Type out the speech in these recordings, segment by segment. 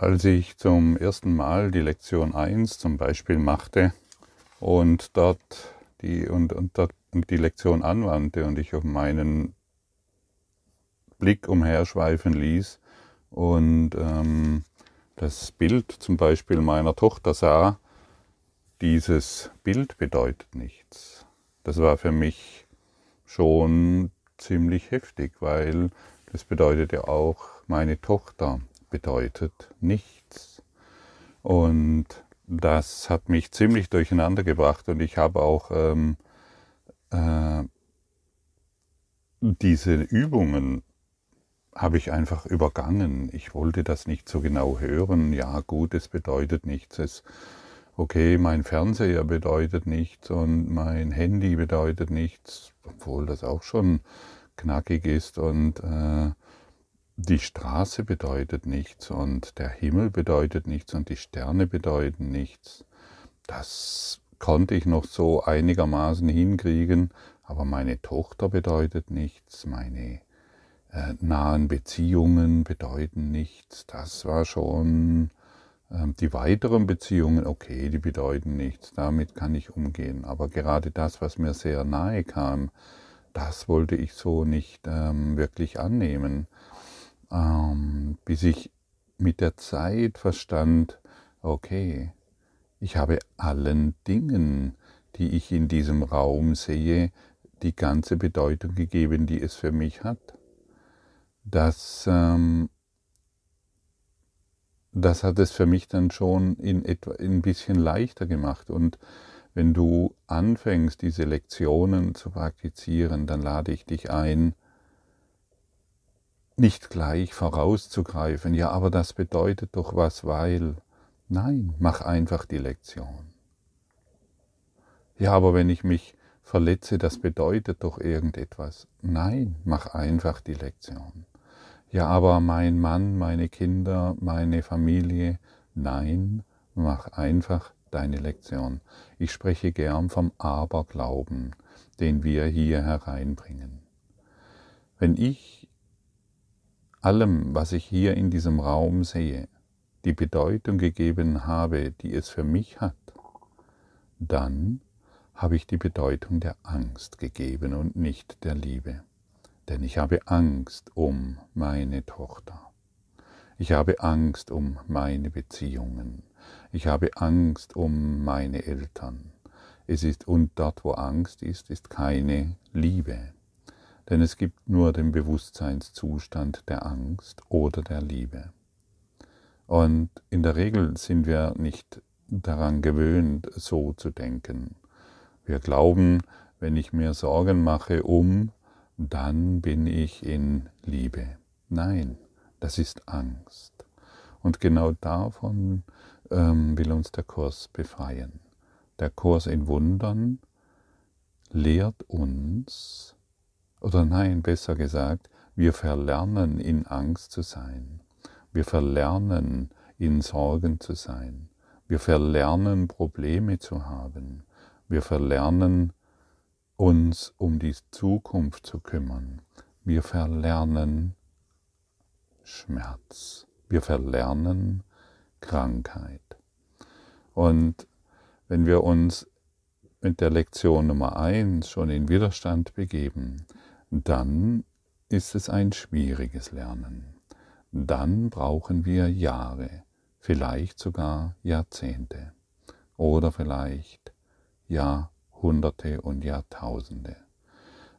Als ich zum ersten Mal die Lektion 1 zum Beispiel machte und dort die, und, und, dort, die Lektion anwandte und ich auf meinen Blick umherschweifen ließ und ähm, das Bild zum Beispiel meiner Tochter sah, dieses Bild bedeutet nichts. Das war für mich schon ziemlich heftig, weil das bedeutet ja auch, meine Tochter bedeutet nichts. Und das hat mich ziemlich durcheinander gebracht und ich habe auch ähm, äh, diese Übungen habe ich einfach übergangen. Ich wollte das nicht so genau hören. Ja, gut, es bedeutet nichts. Es, okay, mein Fernseher bedeutet nichts und mein Handy bedeutet nichts, obwohl das auch schon knackig ist und äh, die Straße bedeutet nichts und der Himmel bedeutet nichts und die Sterne bedeuten nichts. Das konnte ich noch so einigermaßen hinkriegen, aber meine Tochter bedeutet nichts, meine äh, nahen Beziehungen bedeuten nichts. Das war schon äh, die weiteren Beziehungen, okay, die bedeuten nichts, damit kann ich umgehen. Aber gerade das, was mir sehr nahe kam, das wollte ich so nicht ähm, wirklich annehmen, ähm, bis ich mit der Zeit verstand, okay, ich habe allen Dingen, die ich in diesem Raum sehe, die ganze Bedeutung gegeben, die es für mich hat das, ähm, das hat es für mich dann schon in etwa ein bisschen leichter gemacht. Und wenn du anfängst, diese Lektionen zu praktizieren, dann lade ich dich ein, nicht gleich vorauszugreifen, ja, aber das bedeutet doch was, weil. Nein, mach einfach die Lektion. Ja, aber wenn ich mich verletze, das bedeutet doch irgendetwas. Nein, mach einfach die Lektion. Ja, aber mein Mann, meine Kinder, meine Familie, nein, mach einfach deine Lektion. Ich spreche gern vom Aberglauben, den wir hier hereinbringen. Wenn ich allem, was ich hier in diesem Raum sehe, die Bedeutung gegeben habe, die es für mich hat, dann habe ich die Bedeutung der Angst gegeben und nicht der Liebe denn ich habe Angst um meine Tochter. Ich habe Angst um meine Beziehungen. Ich habe Angst um meine Eltern. Es ist, und dort, wo Angst ist, ist keine Liebe. Denn es gibt nur den Bewusstseinszustand der Angst oder der Liebe. Und in der Regel sind wir nicht daran gewöhnt, so zu denken. Wir glauben, wenn ich mir Sorgen mache um dann bin ich in Liebe. Nein, das ist Angst. Und genau davon ähm, will uns der Kurs befreien. Der Kurs in Wundern lehrt uns, oder nein, besser gesagt, wir verlernen in Angst zu sein. Wir verlernen in Sorgen zu sein. Wir verlernen Probleme zu haben. Wir verlernen uns um die Zukunft zu kümmern. Wir verlernen Schmerz. Wir verlernen Krankheit. Und wenn wir uns mit der Lektion Nummer eins schon in Widerstand begeben, dann ist es ein schwieriges Lernen. Dann brauchen wir Jahre, vielleicht sogar Jahrzehnte oder vielleicht Jahrhunderte. Hunderte und Jahrtausende.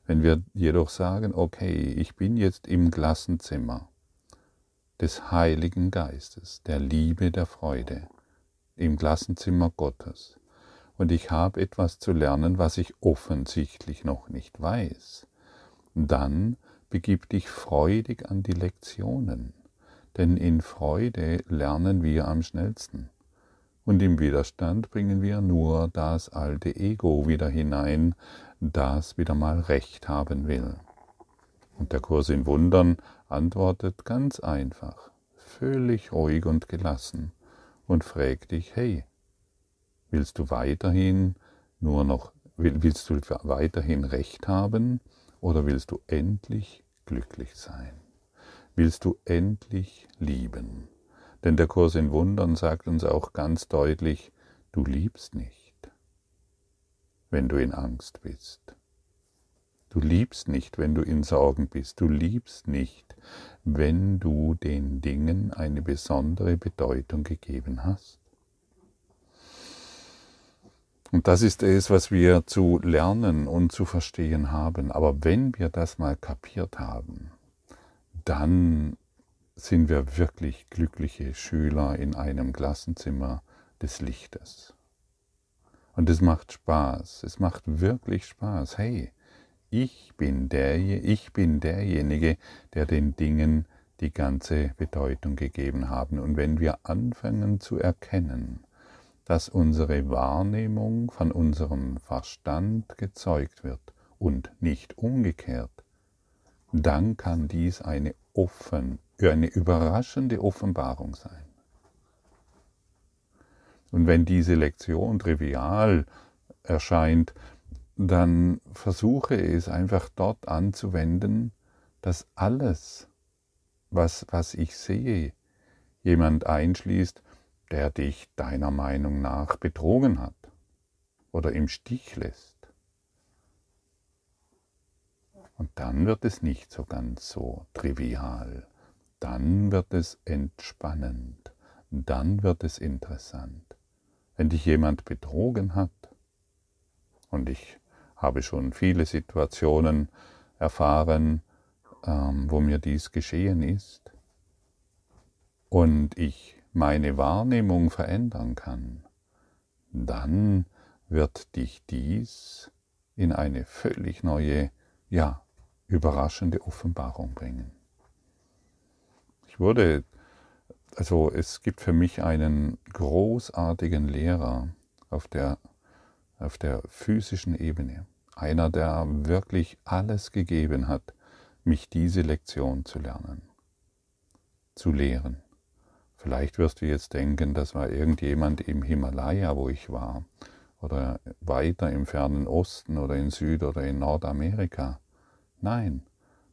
Wenn wir jedoch sagen, okay, ich bin jetzt im Klassenzimmer des Heiligen Geistes, der Liebe, der Freude, im Klassenzimmer Gottes, und ich habe etwas zu lernen, was ich offensichtlich noch nicht weiß, dann begib dich freudig an die Lektionen, denn in Freude lernen wir am schnellsten. Und im Widerstand bringen wir nur das alte Ego wieder hinein, das wieder mal Recht haben will. Und der Kurs in Wundern antwortet ganz einfach, völlig ruhig und gelassen und fragt dich, hey, willst du weiterhin nur noch, willst du weiterhin Recht haben oder willst du endlich glücklich sein? Willst du endlich lieben? Denn der Kurs in Wundern sagt uns auch ganz deutlich, du liebst nicht, wenn du in Angst bist. Du liebst nicht, wenn du in Sorgen bist. Du liebst nicht, wenn du den Dingen eine besondere Bedeutung gegeben hast. Und das ist es, was wir zu lernen und zu verstehen haben. Aber wenn wir das mal kapiert haben, dann sind wir wirklich glückliche Schüler in einem Klassenzimmer des Lichtes. Und es macht Spaß, es macht wirklich Spaß. Hey, ich bin, der, ich bin derjenige, der den Dingen die ganze Bedeutung gegeben haben. Und wenn wir anfangen zu erkennen, dass unsere Wahrnehmung von unserem Verstand gezeugt wird und nicht umgekehrt, dann kann dies eine offen, eine überraschende Offenbarung sein. Und wenn diese Lektion trivial erscheint, dann versuche es einfach dort anzuwenden, dass alles, was, was ich sehe, jemand einschließt, der dich deiner Meinung nach betrogen hat oder im Stich lässt. Und dann wird es nicht so ganz so trivial, dann wird es entspannend, dann wird es interessant. Wenn dich jemand betrogen hat, und ich habe schon viele Situationen erfahren, ähm, wo mir dies geschehen ist, und ich meine Wahrnehmung verändern kann, dann wird dich dies in eine völlig neue, ja, überraschende Offenbarung bringen. Ich wurde, also es gibt für mich einen großartigen Lehrer auf der, auf der physischen Ebene, einer, der wirklich alles gegeben hat, mich diese Lektion zu lernen, zu lehren. Vielleicht wirst du jetzt denken, das war irgendjemand im Himalaya, wo ich war, oder weiter im fernen Osten oder in Süd- oder in Nordamerika. Nein,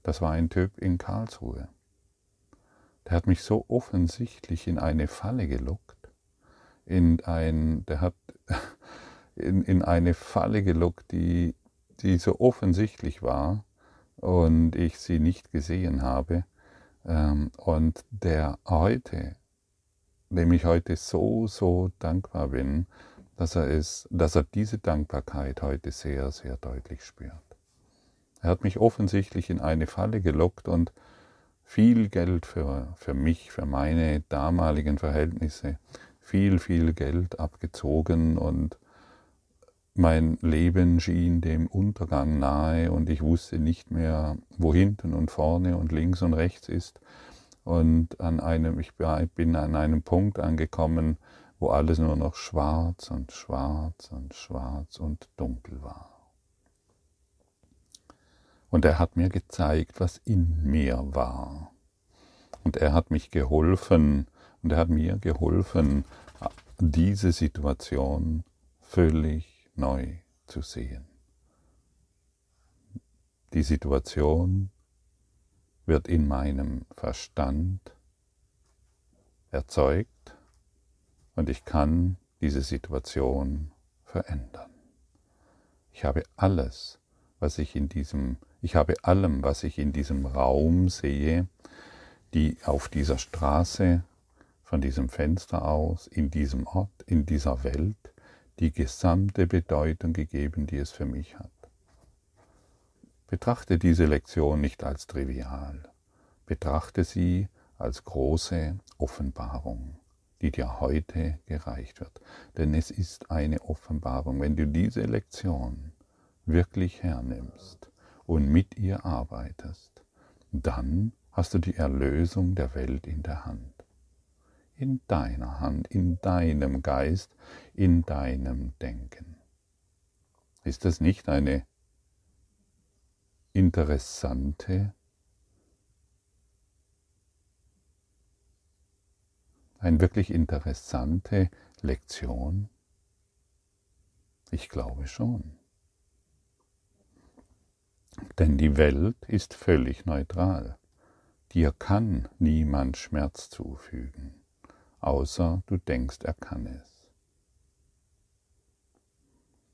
das war ein Typ in Karlsruhe. Der hat mich so offensichtlich in eine Falle gelockt, in ein, der hat in, in eine Falle gelockt, die, die so offensichtlich war und ich sie nicht gesehen habe. Ähm, und der heute dem ich heute so, so dankbar bin, dass er, es, dass er diese Dankbarkeit heute sehr, sehr deutlich spürt. Er hat mich offensichtlich in eine Falle gelockt und viel Geld für, für mich, für meine damaligen Verhältnisse, viel, viel Geld abgezogen und mein Leben schien dem Untergang nahe und ich wusste nicht mehr, wo hinten und vorne und links und rechts ist. Und an einem, ich bin an einem Punkt angekommen, wo alles nur noch schwarz und schwarz und schwarz und dunkel war. Und er hat mir gezeigt, was in mir war. Und er hat mich geholfen und er hat mir geholfen, diese Situation völlig neu zu sehen. Die Situation wird in meinem Verstand erzeugt und ich kann diese Situation verändern. Ich habe alles, was ich in diesem, ich habe allem, was ich in diesem Raum sehe, die auf dieser Straße, von diesem Fenster aus, in diesem Ort, in dieser Welt, die gesamte Bedeutung gegeben, die es für mich hat. Betrachte diese Lektion nicht als trivial, betrachte sie als große Offenbarung, die dir heute gereicht wird. Denn es ist eine Offenbarung. Wenn du diese Lektion wirklich hernimmst und mit ihr arbeitest, dann hast du die Erlösung der Welt in der Hand. In deiner Hand, in deinem Geist, in deinem Denken. Ist das nicht eine interessante, eine wirklich interessante Lektion? Ich glaube schon. Denn die Welt ist völlig neutral. Dir kann niemand Schmerz zufügen. außer du denkst, er kann es.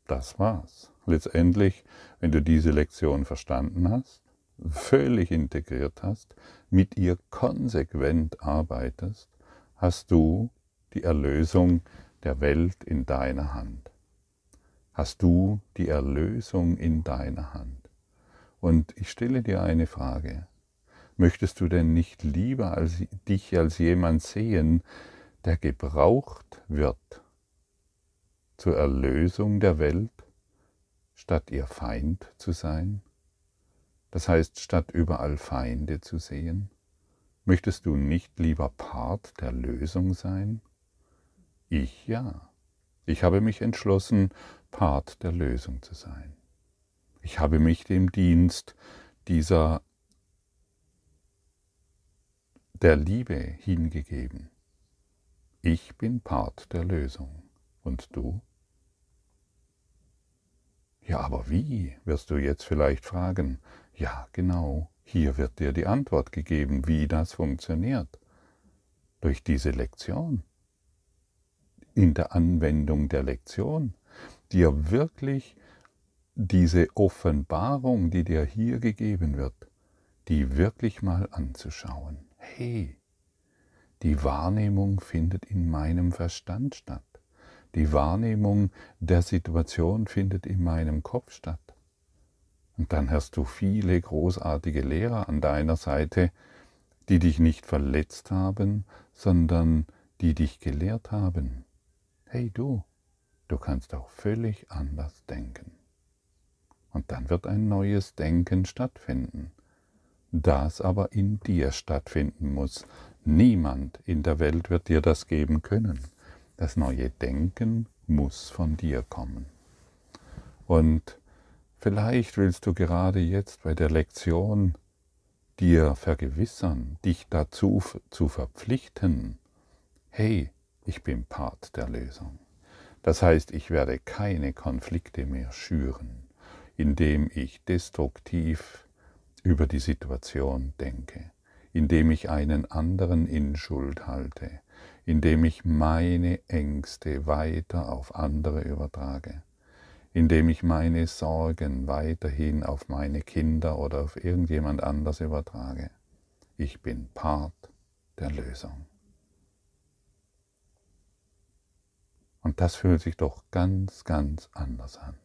Das war's. Letztendlich, wenn du diese Lektion verstanden hast, völlig integriert hast, mit ihr konsequent arbeitest, hast du die Erlösung der Welt in deiner Hand. Hast du die Erlösung in deiner Hand. Und ich stelle dir eine Frage. Möchtest du denn nicht lieber als, dich als jemand sehen, der gebraucht wird zur Erlösung der Welt, statt ihr Feind zu sein? Das heißt, statt überall Feinde zu sehen, möchtest du nicht lieber Part der Lösung sein? Ich ja. Ich habe mich entschlossen, Part der Lösung zu sein. Ich habe mich dem Dienst dieser der Liebe hingegeben. Ich bin Part der Lösung. Und du? Ja, aber wie, wirst du jetzt vielleicht fragen. Ja, genau, hier wird dir die Antwort gegeben, wie das funktioniert. Durch diese Lektion. In der Anwendung der Lektion. Dir wirklich diese Offenbarung, die dir hier gegeben wird, die wirklich mal anzuschauen. Hey, die Wahrnehmung findet in meinem Verstand statt. Die Wahrnehmung der Situation findet in meinem Kopf statt. Und dann hast du viele großartige Lehrer an deiner Seite, die dich nicht verletzt haben, sondern die dich gelehrt haben. Hey du, du kannst auch völlig anders denken. Und dann wird ein neues Denken stattfinden, das aber in dir stattfinden muss. Niemand in der Welt wird dir das geben können. Das neue Denken muss von dir kommen. Und Vielleicht willst du gerade jetzt bei der Lektion dir vergewissern, dich dazu zu verpflichten, hey, ich bin Part der Lösung. Das heißt, ich werde keine Konflikte mehr schüren, indem ich destruktiv über die Situation denke, indem ich einen anderen in Schuld halte, indem ich meine Ängste weiter auf andere übertrage indem ich meine Sorgen weiterhin auf meine Kinder oder auf irgendjemand anders übertrage. Ich bin Part der Lösung. Und das fühlt sich doch ganz, ganz anders an.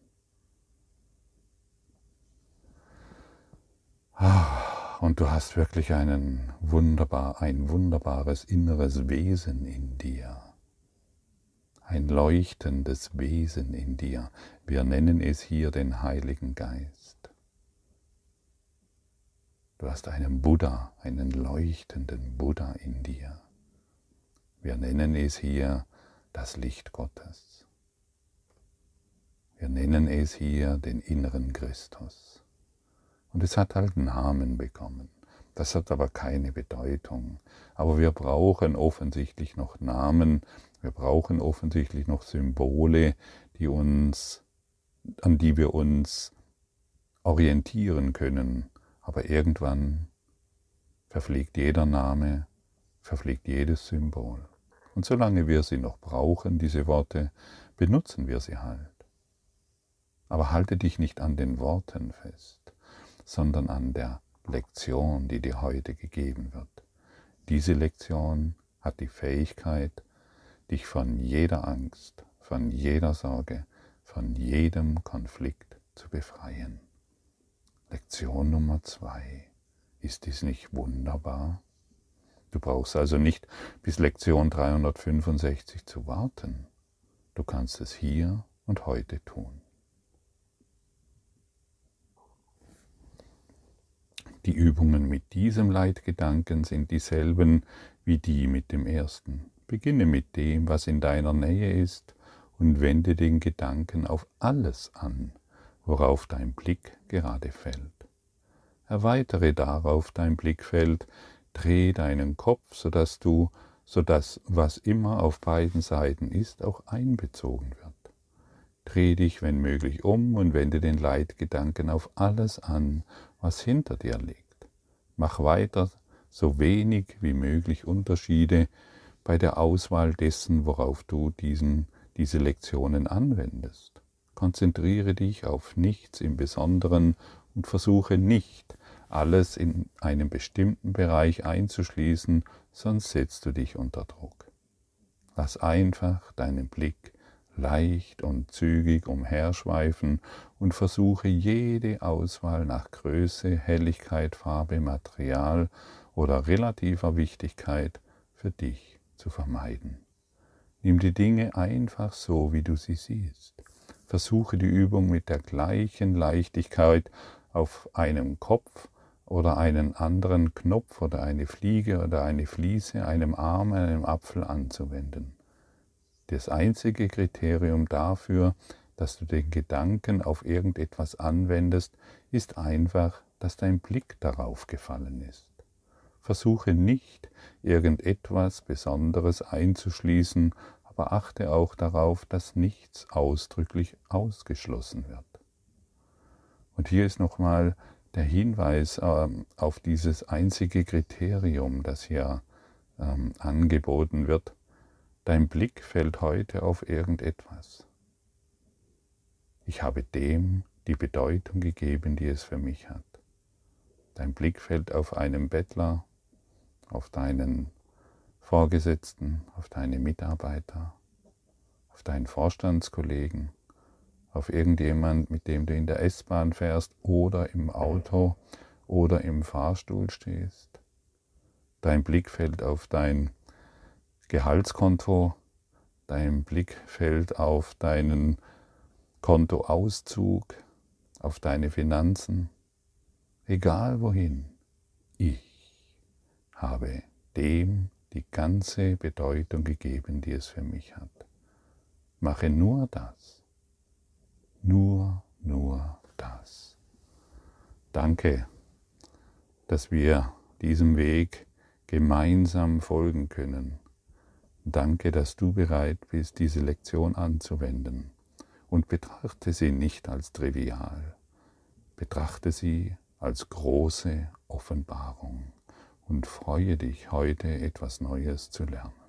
Ah, und du hast wirklich einen wunderbar, ein wunderbares inneres Wesen in dir ein leuchtendes Wesen in dir. Wir nennen es hier den Heiligen Geist. Du hast einen Buddha, einen leuchtenden Buddha in dir. Wir nennen es hier das Licht Gottes. Wir nennen es hier den inneren Christus. Und es hat halt Namen bekommen. Das hat aber keine Bedeutung. Aber wir brauchen offensichtlich noch Namen, wir brauchen offensichtlich noch Symbole, die uns, an die wir uns orientieren können. Aber irgendwann verfliegt jeder Name, verfliegt jedes Symbol. Und solange wir sie noch brauchen, diese Worte, benutzen wir sie halt. Aber halte dich nicht an den Worten fest, sondern an der Lektion, die dir heute gegeben wird. Diese Lektion hat die Fähigkeit, dich von jeder Angst, von jeder Sorge, von jedem Konflikt zu befreien. Lektion Nummer zwei. Ist dies nicht wunderbar? Du brauchst also nicht bis Lektion 365 zu warten. Du kannst es hier und heute tun. Die Übungen mit diesem Leitgedanken sind dieselben wie die mit dem ersten. Beginne mit dem, was in deiner Nähe ist, und wende den Gedanken auf alles an, worauf dein Blick gerade fällt. Erweitere darauf dein Blickfeld, dreh deinen Kopf, sodass du, sodass was immer auf beiden Seiten ist, auch einbezogen wird. Dreh dich, wenn möglich, um und wende den Leitgedanken auf alles an, was hinter dir liegt. Mach weiter so wenig wie möglich Unterschiede bei der Auswahl dessen, worauf du diesen, diese Lektionen anwendest. Konzentriere dich auf nichts im Besonderen und versuche nicht, alles in einem bestimmten Bereich einzuschließen, sonst setzt du dich unter Druck. Lass einfach deinen Blick leicht und zügig umherschweifen und versuche jede Auswahl nach Größe, Helligkeit, Farbe, Material oder relativer Wichtigkeit für dich zu vermeiden. Nimm die Dinge einfach so, wie du sie siehst. Versuche die Übung mit der gleichen Leichtigkeit auf einem Kopf oder einen anderen Knopf oder eine Fliege oder eine Fliese, einem Arm, einem Apfel anzuwenden. Das einzige Kriterium dafür, dass du den Gedanken auf irgendetwas anwendest, ist einfach, dass dein Blick darauf gefallen ist. Versuche nicht, irgendetwas Besonderes einzuschließen, aber achte auch darauf, dass nichts ausdrücklich ausgeschlossen wird. Und hier ist nochmal der Hinweis ähm, auf dieses einzige Kriterium, das hier ähm, angeboten wird. Dein Blick fällt heute auf irgendetwas. Ich habe dem die Bedeutung gegeben, die es für mich hat. Dein Blick fällt auf einen Bettler, auf deinen Vorgesetzten, auf deine Mitarbeiter, auf deinen Vorstandskollegen, auf irgendjemand, mit dem du in der S-Bahn fährst oder im Auto oder im Fahrstuhl stehst. Dein Blick fällt auf dein Gehaltskonto, dein Blick fällt auf deinen Kontoauszug, auf deine Finanzen, egal wohin. Ich habe dem die ganze Bedeutung gegeben, die es für mich hat. Mache nur das nur, nur das. Danke, dass wir diesem Weg gemeinsam folgen können. Danke, dass du bereit bist, diese Lektion anzuwenden. Und betrachte sie nicht als trivial. Betrachte sie als große Offenbarung und freue dich, heute etwas Neues zu lernen.